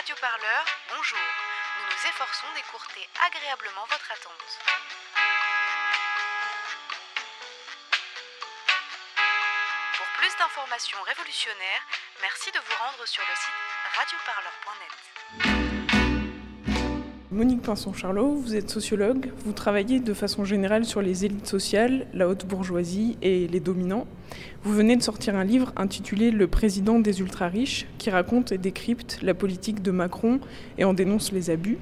Radioparleur, bonjour. Nous nous efforçons d'écourter agréablement votre attente. Pour plus d'informations révolutionnaires, merci de vous rendre sur le site radioparleur.net. Monique Pinson-Charlot, vous êtes sociologue, vous travaillez de façon générale sur les élites sociales, la haute bourgeoisie et les dominants. Vous venez de sortir un livre intitulé Le président des ultra-riches qui raconte et décrypte la politique de Macron et en dénonce les abus.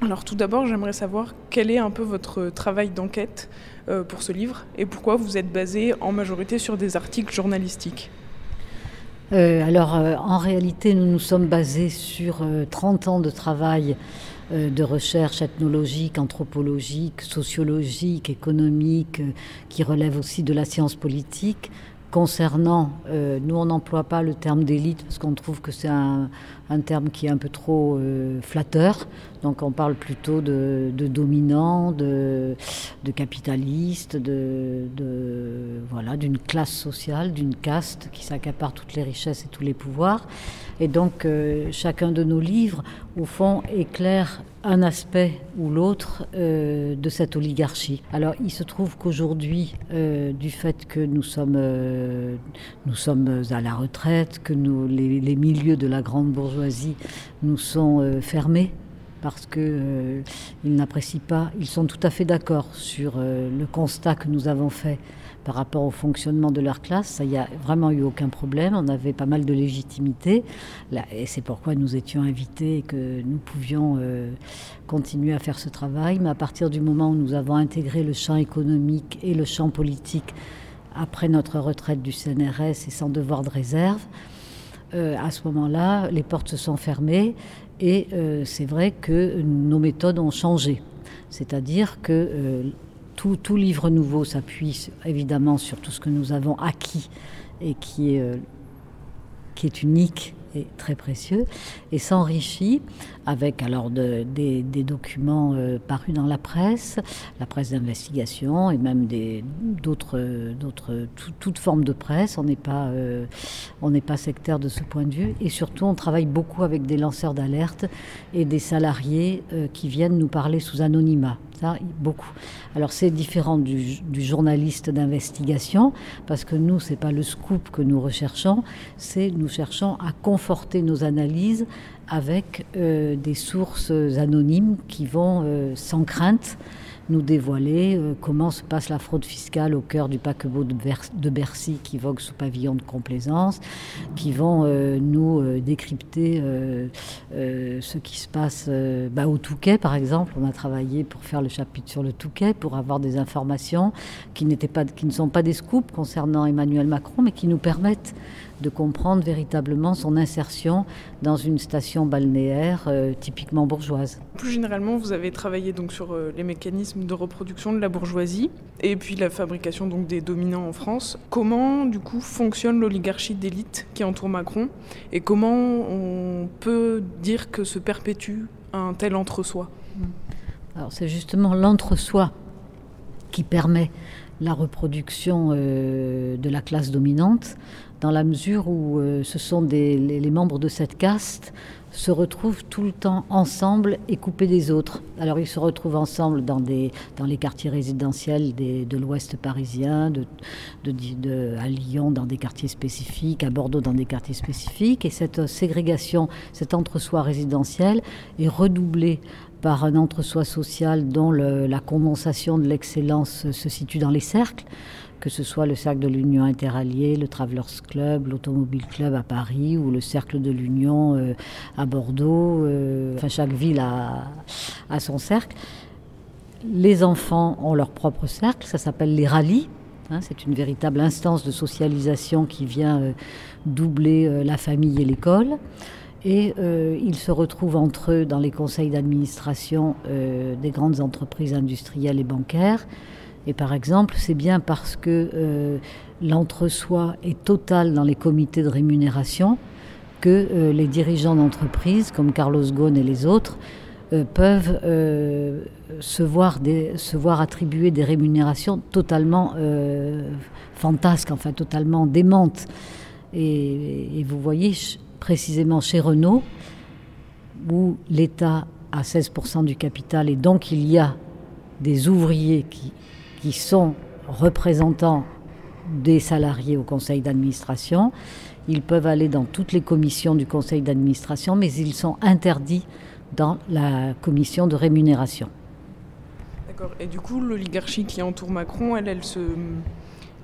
Alors tout d'abord, j'aimerais savoir quel est un peu votre travail d'enquête euh, pour ce livre et pourquoi vous êtes basé en majorité sur des articles journalistiques. Euh, alors euh, en réalité, nous nous sommes basés sur 30 ans de travail de recherche ethnologique, anthropologique, sociologique, économique, qui relève aussi de la science politique, concernant, euh, nous on n'emploie pas le terme d'élite parce qu'on trouve que c'est un, terme qui est un peu trop euh, flatteur. Donc on parle plutôt de, dominants, de, de capitalistes, de, voilà, d'une classe sociale, d'une caste qui s'accapare toutes les richesses et tous les pouvoirs. Et donc euh, chacun de nos livres, au fond, éclaire un aspect ou l'autre euh, de cette oligarchie. Alors il se trouve qu'aujourd'hui, du fait que nous sommes, nous sommes à la retraite, que nous, les, les, milieux de la grande bourgeoisie nous sont fermés, parce qu'ils n'apprécient pas, ils sont tout à fait d'accord sur le constat que nous avons fait par rapport au fonctionnement de leur classe. Il n'y a vraiment eu aucun problème. On avait pas mal de légitimité. et c'est pourquoi nous étions invités et que nous pouvions euh, continuer à faire ce travail. Mais à partir du moment où nous avons intégré le champ économique et le champ politique après notre retraite du CNRS et sans devoir de réserve, euh, à ce moment-là, les portes se sont fermées et euh, c'est vrai que nos méthodes ont changé. C'est-à-dire que tout, livre nouveau s'appuie évidemment sur tout ce que nous avons acquis et euh, qui est unique et très précieux, et s'enrichit avec alors des, documents euh, parus dans la presse, la presse d'investigation et même d'autres, d'autres, toute forme de presse. On n'est pas, euh, on n'est pas sectaire de ce point de vue, et surtout on travaille beaucoup avec des lanceurs d'alerte et des salariés qui viennent nous parler sous anonymat beaucoup. Alors c'est différent du, journaliste d'investigation, parce que nous, c'est pas le scoop que nous recherchons, c'est nous cherchons à conforter nos analyses avec euh, des sources anonymes qui vont euh, sans crainte nous dévoiler euh, comment se passe la fraude fiscale au cœur du paquebot de, Bercy qui vogue sous pavillon de complaisance, qui vont euh, nous euh, décrypter ce qui se passe bah, au Touquet, par exemple. On a travaillé pour faire le chapitre sur le Touquet, pour avoir des informations qui, pas, qui ne sont pas des scoops concernant Emmanuel Macron, mais qui nous permettent de comprendre véritablement son insertion dans une station balnéaire euh, typiquement bourgeoise. Plus généralement, vous avez travaillé donc sur euh, les mécanismes de reproduction de la bourgeoisie et puis la fabrication donc des dominants en France. Comment du coup fonctionne l'oligarchie d'élite qui entoure Macron et comment on peut dire que se perpétue un tel entre-soi? Alors c'est justement l'entre-soi qui permet la reproduction euh, de la classe dominante, dans la mesure où euh, ce sont les, membres de cette caste se retrouvent tout le temps ensemble et coupés des autres. Alors ils se retrouvent ensemble dans, les quartiers résidentiels de l'ouest parisien, à Lyon dans des quartiers spécifiques, à Bordeaux dans des quartiers spécifiques. Et cette ségrégation, cet entre-soi résidentiel est redoublé par un entre-soi social dont la condensation de l'excellence se situe dans les cercles, que ce soit le cercle de l'Union interalliée, le Travelers Club, l'Automobile Club à Paris ou le cercle de l'Union euh, à Bordeaux. Euh, enfin, chaque ville a, son cercle. Les enfants ont leur propre cercle, ça s'appelle les rallyes. Hein, c'est une véritable instance de socialisation qui vient euh, doubler la famille et l'école et euh, ils se retrouvent entre eux dans les conseils d'administration euh, des grandes entreprises industrielles et bancaires. Et par exemple, c'est bien parce que euh, l'entre-soi est total dans les comités de rémunération que les dirigeants d'entreprises, comme Carlos Ghosn et les autres, peuvent se, voir se voir attribuer des rémunérations totalement fantasques, enfin totalement démentes. Et vous voyez, précisément chez Renault, où l'État a 16% du capital et donc il y a des ouvriers qui, qui sont représentants des salariés au conseil d'administration. Ils peuvent aller dans toutes les commissions du conseil d'administration, mais ils sont interdits dans la commission de rémunération. D'accord. Et du coup, l'oligarchie qui entoure Macron, elle, elle se,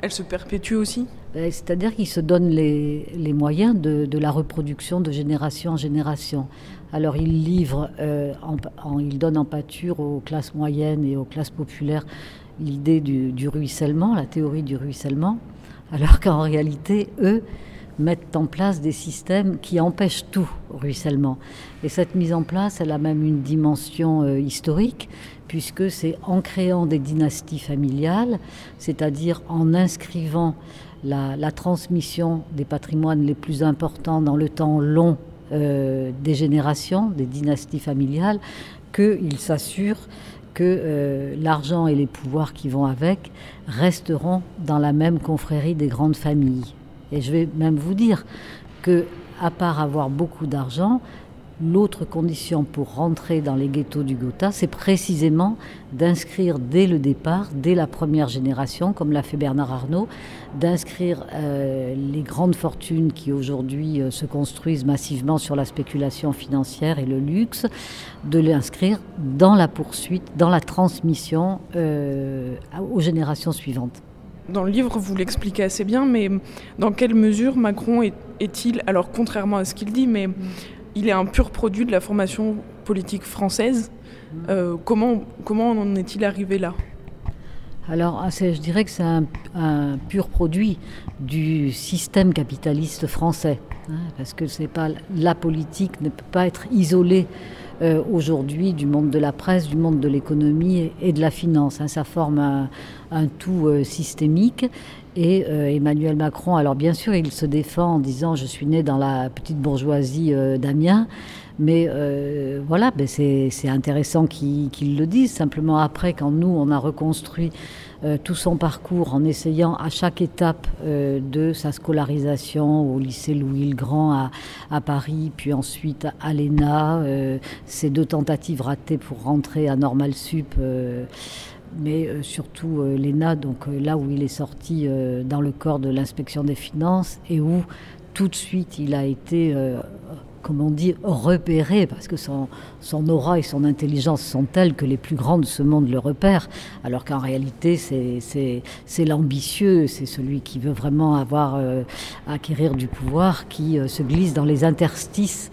elle se perpétue aussi Ben, C'est-à-dire qu'il se donne les, les moyens de, de la reproduction de génération en génération. Alors il livre, euh, en- en- il donne en pâture aux classes moyennes et aux classes populaires l'idée du, du ruissellement, la théorie du ruissellement, alors qu'en réalité, eux mettent en place des systèmes qui empêchent tout ruissellement. Et cette mise en place, elle a même une dimension euh, historique, puisque c'est en créant des dynasties familiales, c'est-à-dire en inscrivant la, transmission des patrimoines les plus importants dans le temps long euh, des générations, des dynasties familiales, qu'il s'assure que euh, l'argent et les pouvoirs qui vont avec resteront dans la même confrérie des grandes familles. Et je vais même vous dire que, à part avoir beaucoup d'argent, l'autre condition pour rentrer dans les ghettos du Gotha, c'est précisément d'inscrire dès le départ, dès la première génération, comme l'a fait Bernard Arnault, d'inscrire euh, les grandes fortunes qui aujourd'hui euh, se construisent massivement sur la spéculation financière et le luxe, de l'inscrire dans la poursuite, dans la transmission euh, aux générations suivantes. Dans le livre, vous l'expliquez assez bien, mais dans quelle mesure Macron est- est-il, alors contrairement à ce qu'il dit, mais il est un pur produit de la formation politique française. Euh, comment, en est-il arrivé là? Alors, ah, je dirais que c'est un, pur produit du système capitaliste français, hein, parce que pas la politique ne peut pas être isolée euh, aujourd'hui du monde de la presse, du monde de l'économie et, de la finance. hein. ça forme un, un tout euh, systémique. Et euh, Emmanuel Macron, alors bien sûr, il se défend en disant je suis né dans la petite bourgeoisie euh, d'Amiens. Mais euh, voilà, ben c'est intéressant qu'il qu'il le dise. Simplement après, quand nous, on a reconstruit euh, tout son parcours en essayant à chaque étape euh, de sa scolarisation au lycée Louis-le-Grand à, Paris, puis ensuite à l'ENA, euh, ces deux tentatives ratées pour rentrer à Normal Sup. euh, mais euh, surtout euh, l'ENA, donc euh, là où il est sorti euh, dans le corps de l'inspection des finances et où tout de suite il a été, euh, comme on dit, repéré parce que son, son aura et son intelligence sont telles que les plus grands de ce monde le repèrent, alors qu'en réalité c'est- l'ambitieux, c'est celui qui veut vraiment avoir, euh, acquérir du pouvoir, qui euh, se glisse dans les interstices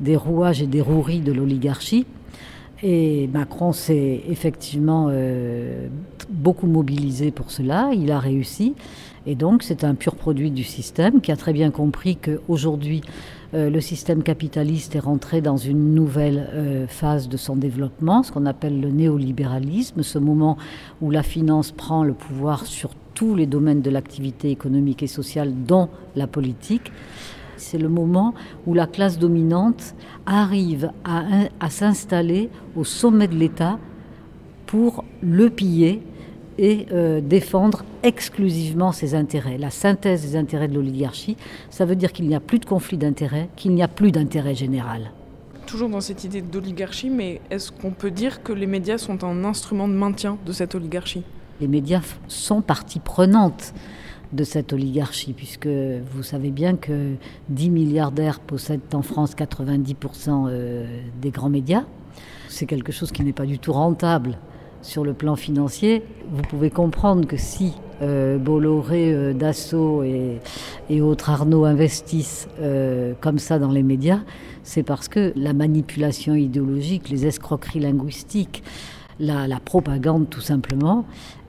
des rouages et des roueries de l'oligarchie. Et Macron s'est effectivement euh, beaucoup mobilisé pour cela, il a réussi. Et donc c'est un pur produit du système qui a très bien compris qu'aujourd'hui euh, le système capitaliste est rentré dans une nouvelle euh, phase de son développement, ce qu'on appelle le néolibéralisme, ce moment où la finance prend le pouvoir sur tous les domaines de l'activité économique et sociale, dont la politique. C'est le moment où la classe dominante arrive à, à s'installer au sommet de l'État pour le piller et euh, défendre exclusivement ses intérêts. La synthèse des intérêts de l'oligarchie, ça veut dire qu'il n'y a plus de conflit d'intérêts, qu'il n'y a plus d'intérêt général. Toujours dans cette idée d'oligarchie, mais est-ce qu'on peut dire que les médias sont un instrument de maintien de cette oligarchie? Les médias sont partie prenante de cette oligarchie, puisque vous savez bien que 10 milliardaires possèdent en France 90% euh, des grands médias. C'est quelque chose qui n'est pas du tout rentable sur le plan financier. Vous pouvez comprendre que si euh, Bolloré, euh, Dassault et, autres Arnaud investissent euh, comme ça dans les médias, c'est parce que la manipulation idéologique, les escroqueries linguistiques, la, propagande tout simplement,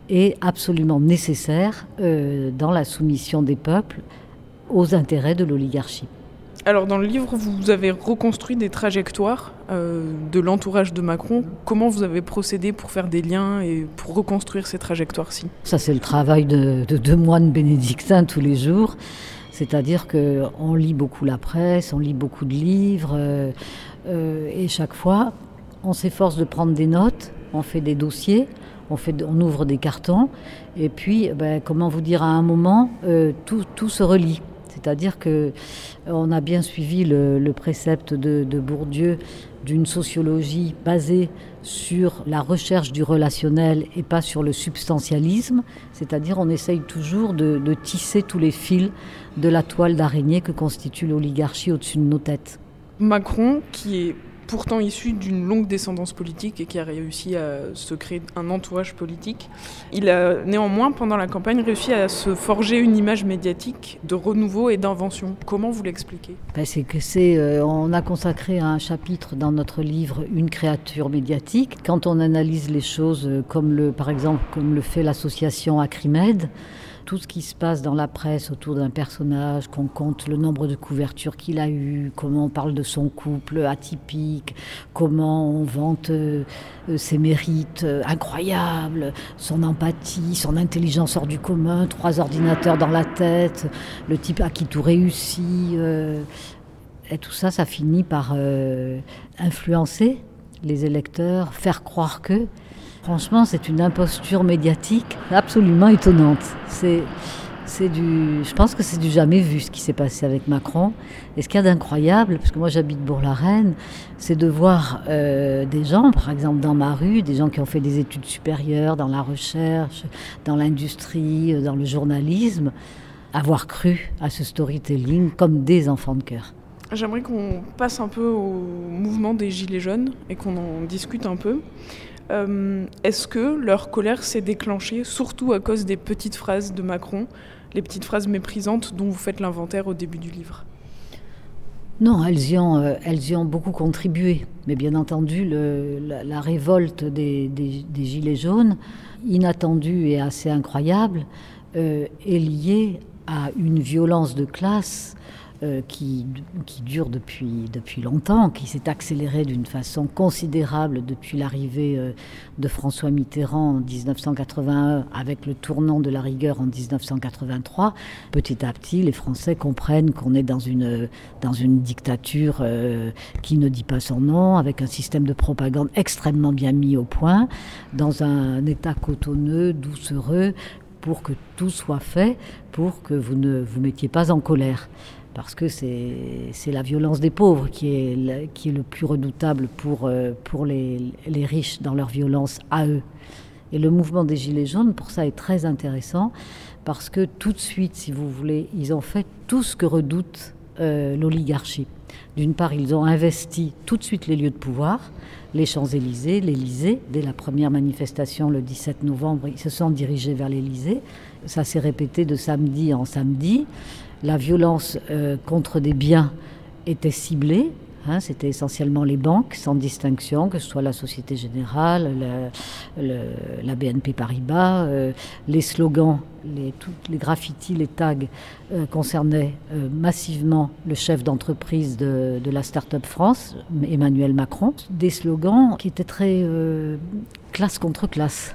est absolument nécessaire dans la soumission des peuples aux intérêts de l'oligarchie. Alors dans le livre, vous avez reconstruit des trajectoires euh, de l'entourage de Macron. Comment vous avez procédé pour faire des liens et pour reconstruire ces trajectoires-ci? Ça c'est le travail de, de deux moines bénédictins tous les jours. C'est-à-dire qu'on lit beaucoup la presse, on lit beaucoup de livres, euh, euh, et chaque fois, on s'efforce de prendre des notes, on fait des dossiers, on, ouvre des cartons, et puis, ben, comment vous dire, à un moment, tout, tout se relie. C'est-à-dire que on a bien suivi le, précepte de, Bourdieu d'une sociologie basée sur la recherche du relationnel et pas sur le substantialisme. C'est-à-dire on essaye toujours de, de tisser tous les fils de la toile d'araignée que constitue l'oligarchie au-dessus de nos têtes. Macron, qui est pourtant issu d'une longue descendance politique et qui a réussi à se créer un entourage politique. Il a néanmoins, pendant la campagne, réussi à se forger une image médiatique de renouveau et d'invention. Comment vous l'expliquez? Ben, C'est que c'est, euh, on a consacré un chapitre dans notre livre Une créature médiatique. Quand on analyse les choses, euh, comme le, par exemple, comme le fait l'association Acrimed, tout ce qui se passe dans la presse autour d'un personnage, qu'on compte le nombre de couvertures qu'il a eu, comment on parle de son couple atypique, comment on vante euh, euh, ses mérites euh, incroyables, son empathie, son intelligence hors du commun, trois ordinateurs dans la tête, le type à qui tout réussit. et tout ça, ça finit par influencer les électeurs, faire croire que Franchement, c'est une imposture médiatique absolument étonnante. C'est, c'est du, je pense que c'est du jamais vu ce qui s'est passé avec Macron. Et ce qu'il y a d'incroyable, parce que moi j'habite Bourg-la-Reine, c'est de voir euh, des gens, par exemple dans ma rue, des gens qui ont fait des études supérieures dans la recherche, dans l'industrie, euh, dans le journalisme, avoir cru à ce storytelling comme des enfants de cœur. J'aimerais qu'on passe un peu au mouvement des Gilets jaunes et qu'on en discute un peu. Euh, est-ce que leur colère s'est déclenchée surtout à cause des petites phrases de Macron, les petites phrases méprisantes dont vous faites l'inventaire au début du livre? Non, elles y, ont, euh, elles y ont beaucoup contribué. Mais bien entendu, la, révolte des, Gilets jaunes, inattendue et assez incroyable, euh, est liée à une violence de classe euh, qui, dure depuis, depuis longtemps, qui s'est accéléré d'une façon considérable depuis l'arrivée euh, de François Mitterrand en 1981 avec le tournant de la rigueur en 1983. Petit à petit, les Français comprennent qu'on est dans une, dans une dictature euh, qui ne dit pas son nom, avec un système de propagande extrêmement bien mis au point, dans un état cotonneux, doucereux, pour que tout soit fait, pour que vous ne vous mettiez pas en colère parce que c'est la violence des pauvres qui est, qui est le plus redoutable pour, euh, pour les, les, riches dans leur violence à eux. Et le mouvement des Gilets jaunes, pour ça, est très intéressant, parce que tout de suite, si vous voulez, ils ont fait tout ce que redoute euh, l'oligarchie. D'une part, ils ont investi tout de suite les lieux de pouvoir, les Champs-Élysées, l'Élysée. Dès la première manifestation le 17 novembre, ils se sont dirigés vers l'Élysée. Ça s'est répété de samedi en samedi la violence euh, contre des biens était ciblée. Hein, c'était essentiellement les banques, sans distinction, que ce soit la Société Générale, la, BNP Paribas. Euh, les slogans, les, les graffitis, les tags euh, concernaient massivement le chef d'entreprise de, de, la Start-up France, Emmanuel Macron. Des slogans qui étaient très classe contre classe.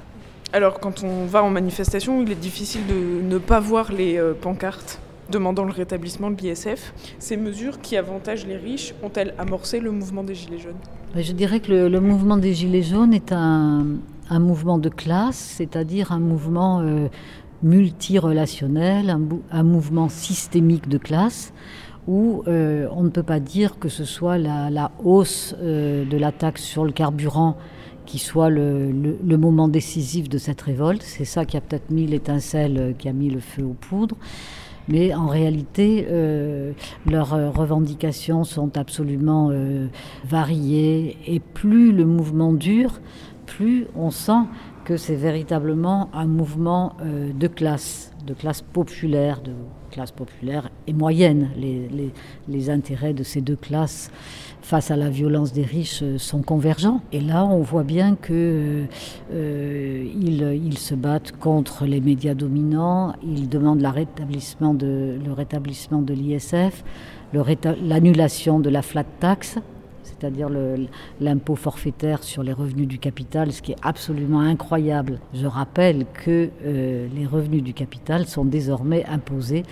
Alors, quand on va en manifestation, il est difficile de ne pas voir les pancartes demandant le rétablissement de l'ISF. Ces mesures qui avantagent les riches ont-elles amorcé le mouvement des Gilets jaunes? Je dirais que le, mouvement des Gilets jaunes est un, mouvement de classe, c'est-à-dire un mouvement euh, multirelationnel, un, mouvement systémique de classe où euh, on ne peut pas dire que ce soit la, hausse euh, de la taxe sur le carburant qui soit le, le, moment décisif de cette révolte. C'est ça qui a peut-être mis l'étincelle, qui a mis le feu aux poudres mais en réalité, euh, leurs euh, revendications sont absolument euh, variées, et plus le mouvement dure, plus on sent que c'est véritablement un mouvement de classe, de classe populaire, classe populaire et moyenne. Les, intérêts de ces deux classes face à la violence des riches euh, sont convergents. Et là, on voit bien qu'ils euh, ils se battent contre les médias dominants, ils demandent le rétablissement de l'ISF, l'annulation de la flat tax, c'est-à-dire l'impôt forfaitaire sur les revenus du capital, ce qui est absolument incroyable. Je rappelle que euh, les revenus du capital sont désormais imposés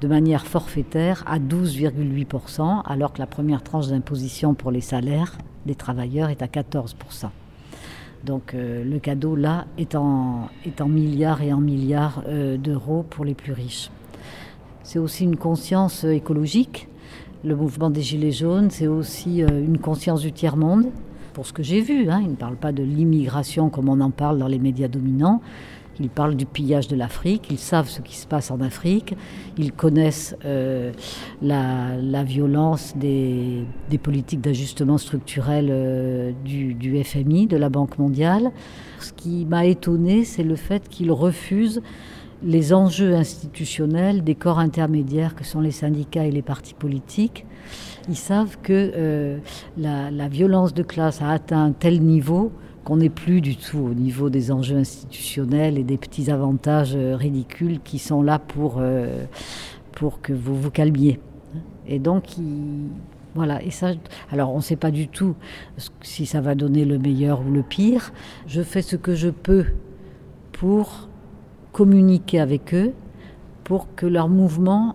de manière forfaitaire à 12,8%, alors que la première tranche d'imposition pour les salaires des travailleurs est à 14%. Donc euh, le cadeau là est en, milliards et en milliards euh, d'euros pour les plus riches. c'est aussi une conscience écologique. Le mouvement des Gilets jaunes, c'est aussi une conscience du tiers-monde. Pour ce que j'ai vu, hein, il ne parle pas de l'immigration comme on en parle dans les médias dominants. Ils parlent du pillage de l'Afrique, ils savent ce qui se passe en Afrique, ils connaissent euh, la, violence des, politiques d'ajustement structurel euh, du, du, FMI, de la Banque mondiale. Ce qui m'a étonné, c'est le fait qu'ils refusent les enjeux institutionnels des corps intermédiaires que sont les syndicats et les partis politiques. Ils savent que euh, la, violence de classe a atteint un tel niveau qu'on n'est plus du tout au niveau des enjeux institutionnels et des petits avantages euh, ridicules qui sont là pour, euh, pour que vous vous calmiez. Et donc, voilà. Et ça, alors, on ne sait pas du tout si ça va donner le meilleur ou le pire. Je fais ce que je peux pour communiquer avec eux, pour que leur mouvement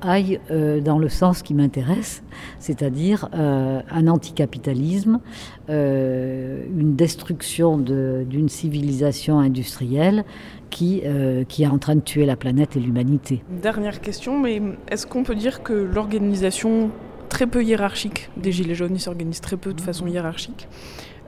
aille euh, dans le sens qui m'intéresse, c'est-à-dire euh, un anticapitalisme, euh, une destruction d'une civilisation industrielle qui, qui est en train de tuer la planète et l'humanité. Dernière question, mais est-ce qu'on peut dire que l'organisation très peu hiérarchique des Gilets jaunes, s'organise très peu de façon hiérarchique,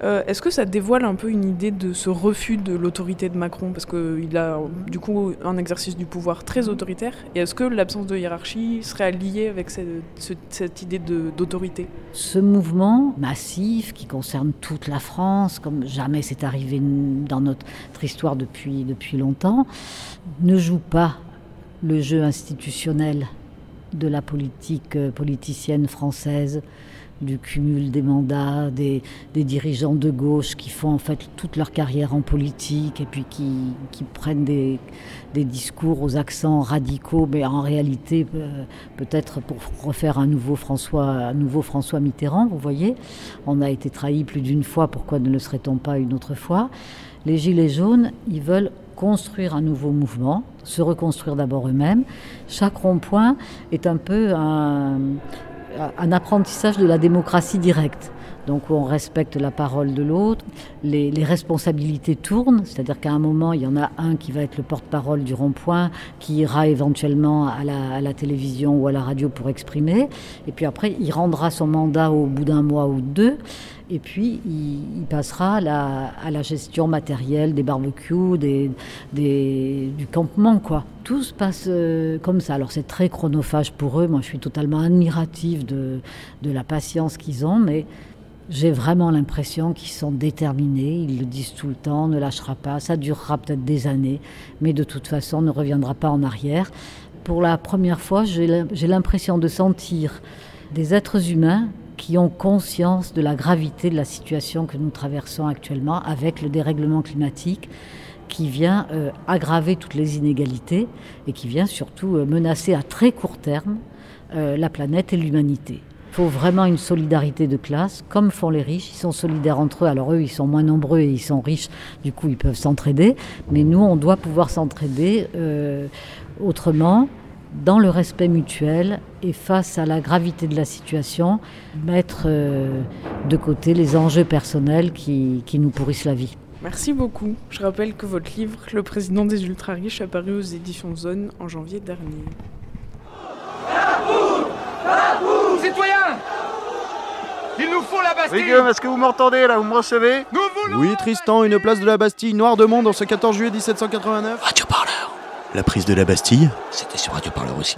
euh, est-ce que ça dévoile un peu une idée de ce refus de l'autorité de Macron? Parce qu'il a du coup un exercice du pouvoir très autoritaire. Et est-ce que l'absence de hiérarchie serait liée avec cette, idée d'autorité? Ce mouvement massif qui concerne toute la France, comme jamais c'est arrivé dans notre histoire depuis, depuis longtemps, ne joue pas le jeu institutionnel de la politique euh, politicienne française du cumul des mandats, des, dirigeants de gauche qui font en fait toute leur carrière en politique et puis qui, prennent des, discours aux accents radicaux, mais en réalité euh, peut-être pour refaire un nouveau François, un nouveau François Mitterrand. Vous voyez, on a été trahi plus d'une fois. Pourquoi ne le serait-on pas une autre fois? Les Gilets jaunes, ils veulent construire un nouveau mouvement, se reconstruire d'abord eux-mêmes. Chaque rond-point est un peu un, un apprentissage de la démocratie directe. Donc on respecte la parole de l'autre, les, responsabilités tournent, c'est-à-dire qu'à un moment, il y en a un qui va être le porte-parole du rond-point, qui ira éventuellement à la, télévision ou à la radio pour exprimer, et puis après, il rendra son mandat au bout d'un mois ou deux, et puis il, passera à la, gestion matérielle des barbecues, du campement, quoi. Tout se passe euh, comme ça. Alors c'est très chronophage pour eux. Moi, je suis totalement admirative de, de la patience qu'ils ont, mais j'ai vraiment l'impression qu'ils sont déterminés, ils le disent tout le temps, ne lâchera pas, ça durera peut-être des années, mais de toute façon ne reviendra pas en arrière. Pour la première fois, j'ai l'impression de sentir des êtres humains qui ont conscience de la gravité de la situation que nous traversons actuellement avec le dérèglement climatique qui vient euh, aggraver toutes les inégalités et qui vient surtout euh, menacer à très court terme euh, la planète et l'humanité. Faut vraiment une solidarité de classe, comme font les riches. Ils sont solidaires entre eux. Alors eux, ils sont moins nombreux et ils sont riches. Du coup, ils peuvent s'entraider. Mais nous, on doit pouvoir s'entraider euh, autrement, dans le respect mutuel et face à la gravité de la situation, mettre euh, de côté les enjeux personnels qui, qui nous pourrissent la vie. Merci beaucoup. Je rappelle que votre livre, Le président des ultra-riches, a paru aux éditions Zone en janvier dernier. Citoyens Il nous faut la Bastille Oui est-ce que vous m'entendez là Vous me recevez Oui Tristan, une place de la Bastille, noir de monde en ce 14 juillet 1789. Radio Parleur La prise de la Bastille C'était sur Radio Parleur aussi.